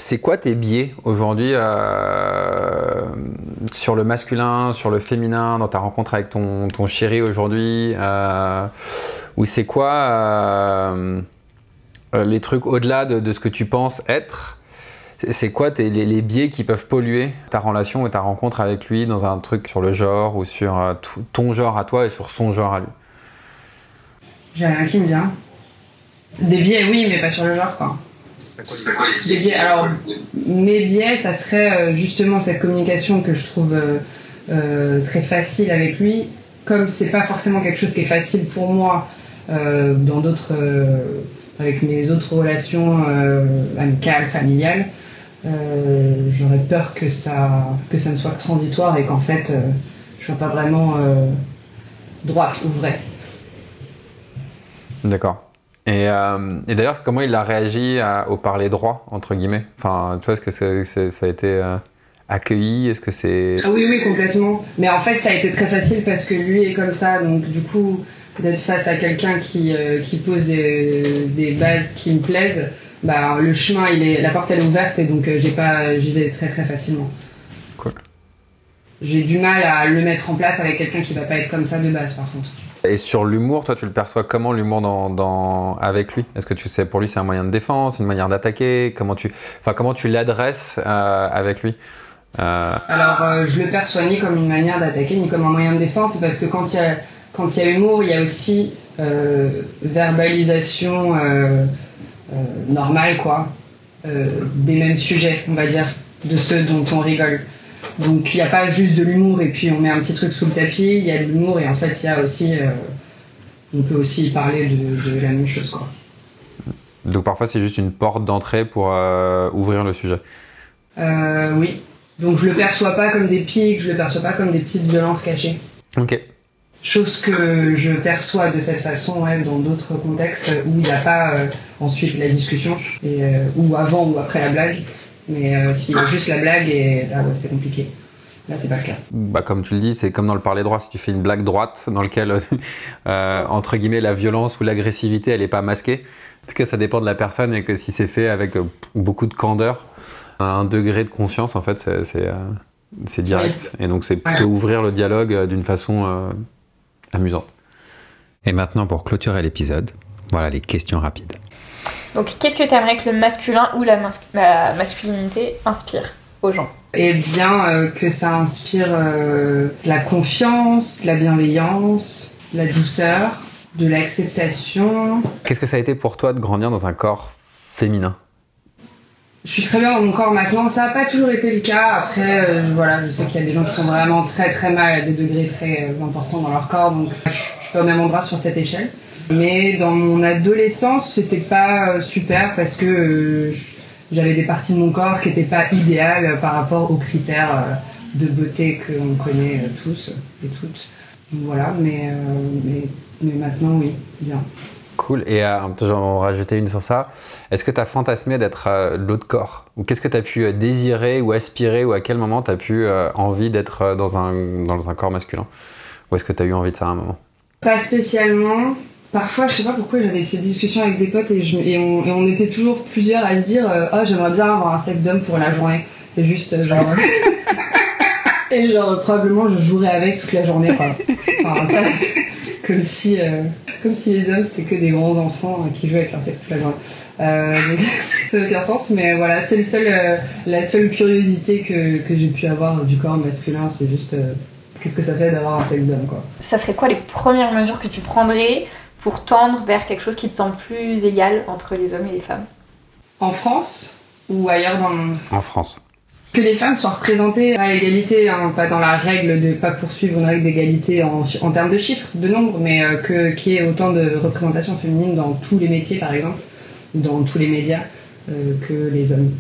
C'est quoi tes biais aujourd'hui euh, sur le masculin, sur le féminin, dans ta rencontre avec ton, chéri aujourd'hui euh, Ou c'est quoi euh, les trucs au-delà de, ce que tu penses être? C'est- quoi tes- les, les biais qui peuvent polluer ta relation et ta rencontre avec lui dans un truc sur le genre ou sur ton genre à toi et sur son genre à lui? J'ai rien qui me vient. Des biais, oui, mais pas sur le genre, quoi. Des biais, alors, mes biais, ça serait euh, justement cette communication que je trouve euh, euh, très facile avec lui. Comme c'est pas forcément quelque chose qui est facile pour moi euh, dans d'autres, euh, avec mes autres relations euh, amicales, familiales, euh, j'aurais peur que ça, que ça ne soit que transitoire et qu'en fait, euh, je sois pas vraiment euh, droite ou vraie. D'accord. Et, euh, et d'ailleurs, comment il a réagi à- au parler droit, entre guillemets? Enfin, tu vois, est-ce que ça a été euh, accueilli? Est-ce que c'est. Ah oui, oui, complètement. Mais en fait, ça a été très facile parce que lui est comme ça. Donc, du coup, d'être face à quelqu'un qui, euh, qui pose des, des bases qui me plaisent, bah, le chemin, il est, la porte, elle est ouverte et donc euh, j'ai pas, j'y vais très très facilement. Cool. J'ai du mal à le mettre en place avec quelqu'un qui va pas être comme ça de base, par contre. Et sur l'humour, toi, tu le perçois comment l'humour dans, avec lui? Est-ce que tu sais, pour lui, c'est un moyen de défense, une manière d'attaquer? Comment tu, comment tu l'adresses euh, avec lui? Euh, Alors, euh, je le perçois ni comme une manière d'attaquer, ni comme un moyen de défense, parce que quand il y a, quand il y a humour, il y a aussi verbalisation normale, quoi, des mêmes sujets, on va dire, de ceux dont on rigole. Donc, il n'y a pas juste de l'humour et puis on met un petit truc sous le tapis, il y a de l'humour et en fait, il y a aussi. euh, on peut aussi parler de, de la même chose, quoi. Donc parfois, c'est juste une porte d'entrée pour euh, ouvrir le sujet. Euh, oui. Donc, je le perçois pas comme des pics, je le perçois pas comme des petites violences cachées. Ok. Chose que je perçois de cette façon ouais, dans d'autres contextes où il n'y a pas ensuite la discussion, et, ou avant ou après la blague. Mais euh, s'il y a juste la blague, et là ouais, c'est compliqué. Là c'est pas le cas. Bah, comme tu le dis, c'est comme dans le parler droit. Si tu fais une blague droite dans laquelle, euh, entre guillemets, la violence ou l'agressivité, elle n'est pas masquée. En tout cas, ça dépend de la personne et que si c'est fait avec euh, beaucoup de candeur, un degré de conscience, en fait, c'est c'est, c'est direct. Et donc, c'est plutôt ouvrir le dialogue d'une façon euh, amusante. Et maintenant, pour clôturer l'épisode, voilà les questions rapides. Donc, qu'est-ce que tu aimerais que le masculin ou la, mas- la masculinité inspire aux gens? Et bien euh, que ça inspire euh, de la confiance, de la bienveillance, de la douceur, de l'acceptation. Qu'est-ce que ça a été pour toi de grandir dans un corps féminin? Je suis très bien dans mon corps maintenant. Ça n'a pas toujours été le cas. Après, euh, voilà, je sais qu'il y a des gens qui sont vraiment très très mal à des degrés très euh, importants dans leur corps, donc je, je suis pas au même endroit sur cette échelle. Mais dans mon adolescence, c'était pas euh, super parce que euh, j'avais des parties de mon corps qui n'étaient pas idéales par rapport aux critères euh, de beauté que l'on connaît tous et toutes. Voilà, mais, mais, mais maintenant, oui, bien. Cool. Et euh, j'en rajouter une sur ça. Est-ce que tu as fantasmé d'être euh, l'autre corps? Ou qu'est-ce que tu as pu euh, désirer ou aspirer Ou à quel moment tu as pu envie d'être dans un, dans un corps masculin? Ou est-ce que tu as eu envie de ça à un moment? Pas spécialement. Parfois, je sais pas pourquoi j'avais ces discussions avec des potes et, on, était toujours plusieurs à se dire euh, Oh, j'aimerais bien avoir un sexe d'homme pour la journée. Et juste, euh, genre. et genre, probablement, je jouerais avec toute la journée. Enfin, ça. Comme si, euh, comme si les hommes c'était que des grands enfants euh, qui jouaient avec leur sexe toute la journée. Euh, ça n'a aucun sens, mais voilà, c'est le seul, euh, la seule curiosité que, que j'ai pu avoir du corps masculin, c'est juste euh, qu'est-ce que ça fait d'avoir un sexe d'homme, quoi. Ça serait quoi les premières mesures que tu prendrais pour tendre vers quelque chose qui te semble plus égal entre les hommes et les femmes En France ou ailleurs dans le monde? En France. Que les femmes soient représentées à égalité, hein, pas dans la règle de pas poursuivre une règle d'égalité en, en termes de chiffres, de nombre, mais euh, que qu'il y ait autant de représentation féminine dans tous les métiers, par exemple, ou dans tous les médias, euh, que les hommes.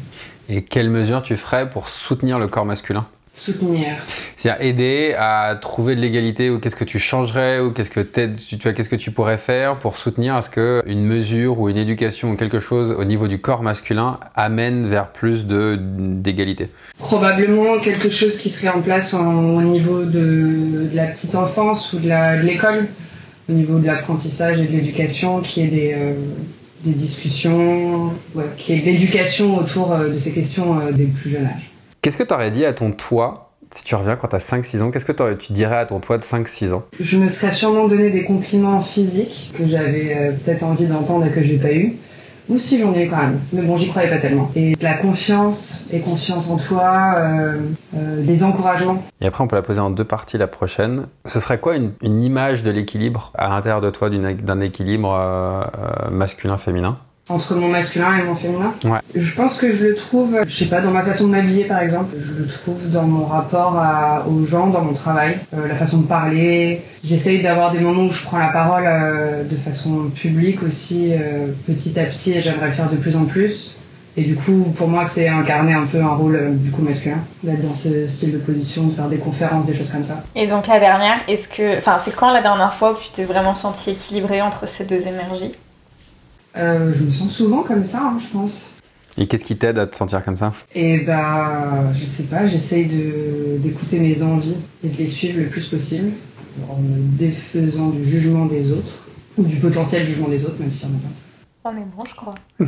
Et quelles mesures tu ferais pour soutenir le corps masculin? Soutenir. C'est-à-dire aider à trouver de l'égalité ou qu'est-ce que tu changerais ou qu'est-ce que tu, qu'est-ce que tu pourrais faire pour soutenir à ce que une mesure ou une éducation ou quelque chose au niveau du corps masculin amène vers plus de d'égalité? Probablement quelque chose qui serait en place en- au niveau de, de la petite enfance ou de l'école, au niveau de l'apprentissage et de l'éducation, qui est des, euh, des discussions, ouais, qui est de l'éducation autour euh, de ces questions euh, des plus jeunes âges. Qu'est-ce que tu aurais dit à ton toi si tu reviens quand tu as 5-6 ans Qu'est-ce que tu dirais à ton toi de 5-6 ans? Je me serais sûrement donné des compliments physiques que j'avais euh, peut-être envie d'entendre et que j'ai pas eu. Ou si j'en ai eu quand même. Mais bon, j'y croyais pas tellement. Et de la confiance, et confiance en toi, euh, euh, des encouragements. Et après, on peut la poser en deux parties la prochaine. Ce serait quoi une, une image de l'équilibre à l'intérieur de toi d'un équilibre euh, euh, masculin-féminin entre mon masculin et mon féminin. Ouais. Je pense que je le trouve, je sais pas, dans ma façon de m'habiller par exemple. Je le trouve dans mon rapport à- aux gens, dans mon travail, euh, la façon de parler. J'essaye d'avoir des moments où je prends la parole euh, de façon publique aussi, euh, petit à petit, et j'aimerais le faire de plus en plus. Et du coup, pour moi, c'est incarner un peu un rôle euh, du coup masculin, d'être dans ce style de position, de faire des conférences, des choses comme ça. Et donc la dernière, est-ce que, enfin, c'est quand la dernière fois où tu t'es vraiment senti équilibré entre ces deux énergies? Euh, je me sens souvent comme ça, hein, je pense. Et qu'est-ce qui t'aide à te sentir comme ça? Et bah, je sais pas, j'essaye de- d'écouter mes envies et de les suivre le plus possible en me défaisant du jugement des autres ou du potentiel jugement des autres, même s'il y en a pas. On est bon, je crois.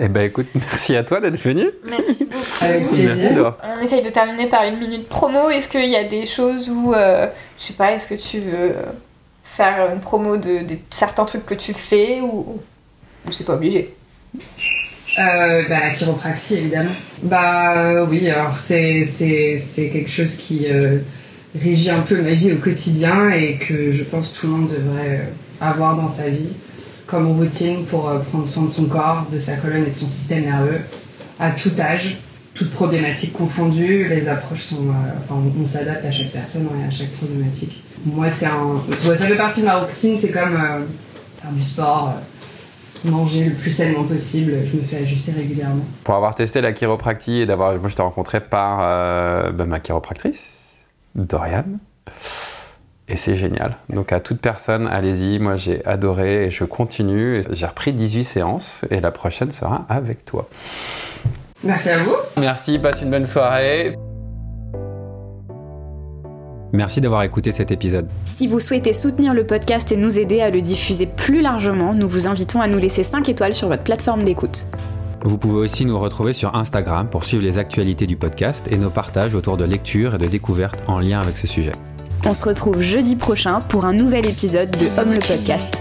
Eh ben écoute, merci à toi d'être venu. Merci beaucoup. Avec Merci plaisir. On essaye de terminer par une minute promo. Est-ce qu'il y a des choses où, euh, je sais pas, est-ce que tu veux faire une promo de, de certains trucs que tu fais ou, ou c'est pas obligé Euh, bah, la chiropraxie, évidemment. Bah euh, oui, alors c'est, quelque chose qui euh, régit un peu ma vie au quotidien et que je pense tout le monde devrait euh, avoir dans sa vie comme routine pour prendre soin de son corps, de sa colonne et de son système nerveux à tout âge, toutes problématiques confondues. Les approches sont, enfin, on, s'adapte à chaque personne et à chaque problématique. Moi, c'est un, ça fait partie de ma routine. C'est comme faire du sport. Manger le plus sainement possible, je me fais ajuster régulièrement. Pour avoir testé la chiropractie et d'avoir. Moi, je t'ai rencontré par euh, bah, ma chiropractrice, Dorian. Et c'est génial. Donc, à toute personne, allez-y. Moi, j'ai adoré et je continue. J'ai repris 18 séances et la prochaine sera avec toi. Merci à vous. Merci, passe une bonne soirée. Merci d'avoir écouté cet épisode. Si vous souhaitez soutenir le podcast et nous aider à le diffuser plus largement, nous vous invitons à nous laisser 5 étoiles sur votre plateforme d'écoute. Vous pouvez aussi nous retrouver sur Instagram pour suivre les actualités du podcast et nos partages autour de lectures et de découvertes en lien avec ce sujet. On se retrouve jeudi prochain pour un nouvel épisode de Homme le podcast.